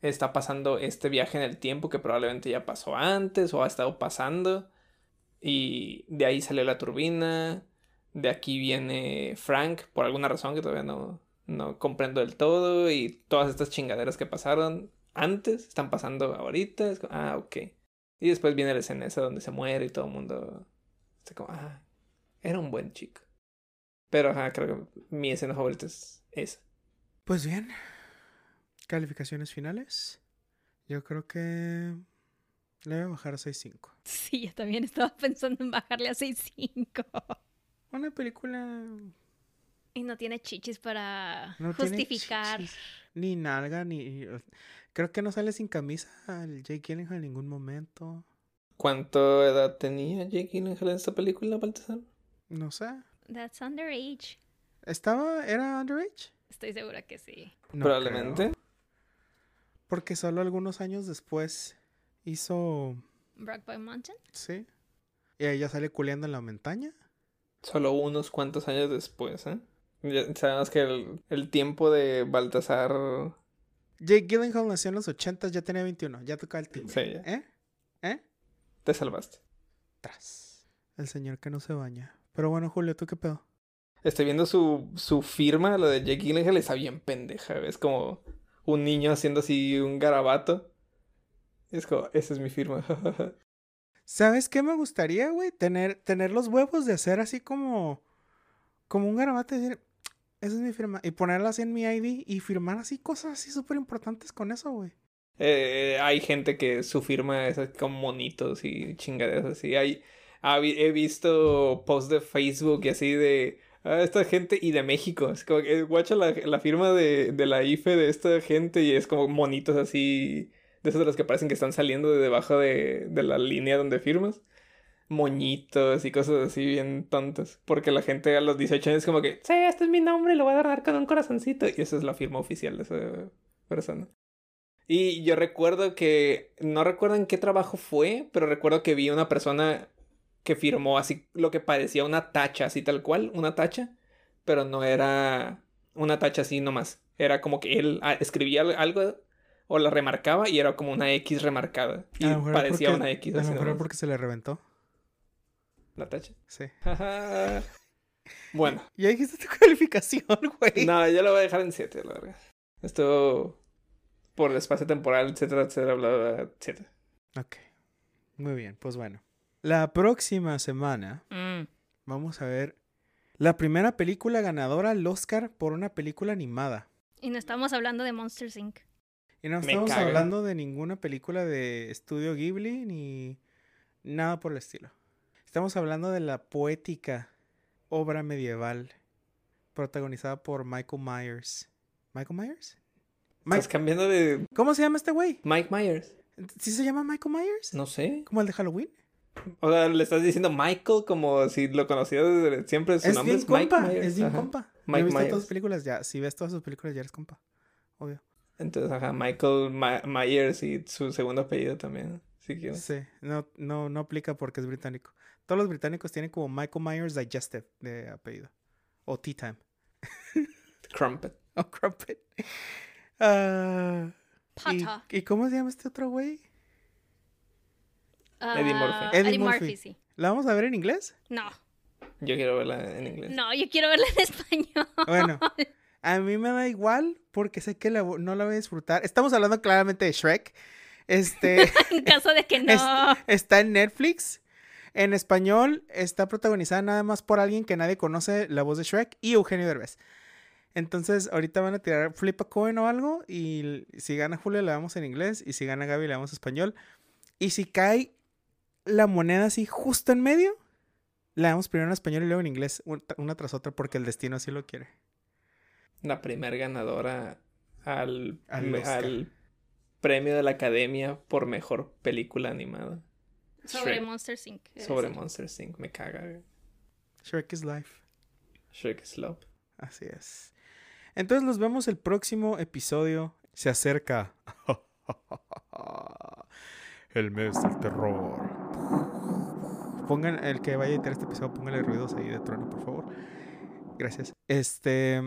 Está pasando este viaje en el tiempo que probablemente ya pasó antes o ha estado pasando. Y de ahí sale la turbina. De aquí viene Frank, por alguna razón que todavía no, no comprendo del todo. Y todas estas chingaderas que pasaron antes están pasando ahorita. Es como, ah, ok. Y después viene la escena esa donde se muere y todo el mundo está como, ah, era un buen chico. Pero ajá, creo que mi escena favorita es esa. Pues bien, calificaciones finales. Yo creo que le voy a bajar a 6.5. Sí, yo también estaba pensando en bajarle a 6.5. Un película Y no tiene chichis para no tiene justificar. chichis, ni nalga, ni... Creo que no sale sin camisa el Jake Gyllenhaal en ningún momento. ¿Cuánta edad tenía Jake Gyllenhaal en esta película, Baltasar? No sé. That's underage. ¿Estaba... ¿Era underage? Estoy segura que sí. No Probablemente. creo, porque solo algunos años después hizo... Brockback Mountain. Sí. Y ella sale culeando en la montaña. Solo unos cuantos años después, ¿eh? Ya sabemos que el, el tiempo de Baltasar... Jake Gyllenhaal nació en los 80, ya tenía 21. Ya tocaba el timbre. Sí. ¿Eh? ¿Eh? Te salvaste. Tras. El señor que no se baña. Pero bueno, Julio, ¿tú qué pedo? Estoy viendo su, su firma, lo de Jake Gyllenhaal, está bien pendeja. Es como un niño haciendo así un garabato. Es como, esa es mi firma. ¿Sabes qué me gustaría, güey? Tener, tener los huevos de hacer así como... Como un garabato y decir... Esa es mi firma. Y ponerla así en mi ID y firmar así cosas así súper importantes con eso, güey. Eh, hay gente que su firma es como monitos y chingaderas así. Hay, he visto posts de Facebook y así de ah, esta gente y de México. Es como que guacha la, la firma de, de la IFE de esta gente y es como monitos así. De esos de los que parecen que están saliendo de debajo de, de la línea donde firmas. Moñitos y cosas así bien tontas. Porque la gente a los 18 años es como que, sí, este es mi nombre lo voy a agarrar con un corazoncito. Y esa es la firma oficial de esa persona. Y yo recuerdo que, no recuerdo en qué trabajo fue, pero recuerdo que vi una persona que firmó así lo que parecía una tacha, así tal cual, una tacha, pero no era una tacha así nomás. Era como que él ah, escribía algo o la remarcaba y era como una X remarcada. Y parecía porque- una X A lo mejor porque se le reventó. La tacha. Sí. bueno, Ya dijiste tu calificación, güey. no, yo lo voy a dejar en 7, la verdad. Esto por el espacio temporal, etcétera, etcétera, bla, bla, etcétera. Ok. Muy bien, pues bueno. La próxima semana Mm. vamos a ver la primera película ganadora al Oscar por una película animada. Y no estamos hablando de Monsters Inc. Y no estamos hablando de ninguna película de estudio Ghibli ni nada por el estilo. Estamos hablando de la poética obra medieval protagonizada por Michael Myers. ¿Michael Myers? Mike- Estás cambiando de ¿Cómo se llama este güey? Mike Myers. ¿Sí se llama Michael Myers? No sé. ¿Como el de Halloween? O sea, le estás diciendo Michael como si lo conocía desde siempre. Su es nombre bien es Mike compa, Myers. es bien Ajá. compa. Mike he visto todas Myers. sus películas ya. Si ves todas sus películas ya eres compa. Obvio. Entonces, ajá, Michael Ma- Myers y su segundo apellido también. Si quieres. Sí, no, no, no aplica porque es británico. Todos los británicos tienen como Michael Myers Digestive de apellido. O Tea Time. Crumpet. O Crumpet. Ah, ¿y, Potter. ¿Y cómo se llama este otro güey? Eddie Murphy. Ah, Eddie Eddie, Murphy. Murphy. sí. ¿La vamos a ver en inglés? No, Yo quiero verla en inglés. no, yo quiero verla en español. Bueno, a mí me da igual porque sé que la no la voy a disfrutar. Estamos hablando claramente de Shrek. Este en caso de que no. Es- está en Netflix. En español está protagonizada nada más por alguien que nadie conoce la voz de Shrek y Eugenio Derbez. Entonces, ahorita van a tirar flip a coin o algo. Y si gana Julio, le damos en inglés. Y si gana Gaby, le damos español. Y si cae la moneda así justo en medio, le damos primero en español y luego en inglés, un- una tras otra, porque el destino así lo quiere. La primer ganadora al, al premio de la academia por mejor película animada. Sobre Shrek. Monsters Inc. Sobre decir. Monster Inc. Me caga. güey. Shrek is life. Shrek is love. Así es. Entonces nos vemos el próximo episodio. Se acerca. El mes del terror. Pongan el que vaya a editar este episodio, pónganle ruidos ahí de trueno, por favor. Gracias. Este,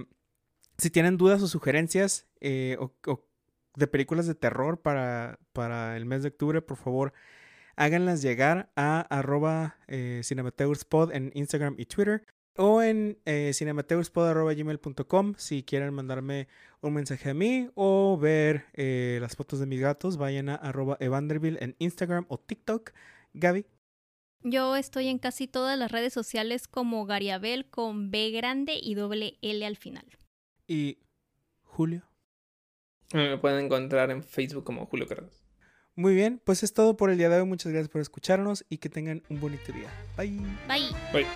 si tienen dudas o sugerencias eh, o, o de películas de terror para, para el mes de octubre, por favor, háganlas llegar a arroba eh, cinemateurspod en Instagram y Twitter. O en eh, cinemateurspod.gmail.com si quieren mandarme un mensaje a mí o ver eh, las fotos de mis gatos, vayan a arroba evanderville en Instagram o TikTok. Gaby. Yo estoy en casi todas las redes sociales como Gariabel con B grande y doble L al final. Y Julio. Me pueden encontrar en Facebook como Julio Carlos. Muy bien, pues es todo por el día de hoy. Muchas gracias por escucharnos y que tengan un bonito día. Bye. Bye. Bye.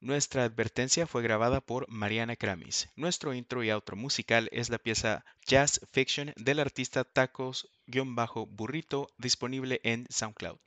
Nuestra advertencia fue grabada por Mariana Kramis. Nuestro intro y outro musical es la pieza Jazz Fiction del artista Tacos-Burrito disponible en SoundCloud.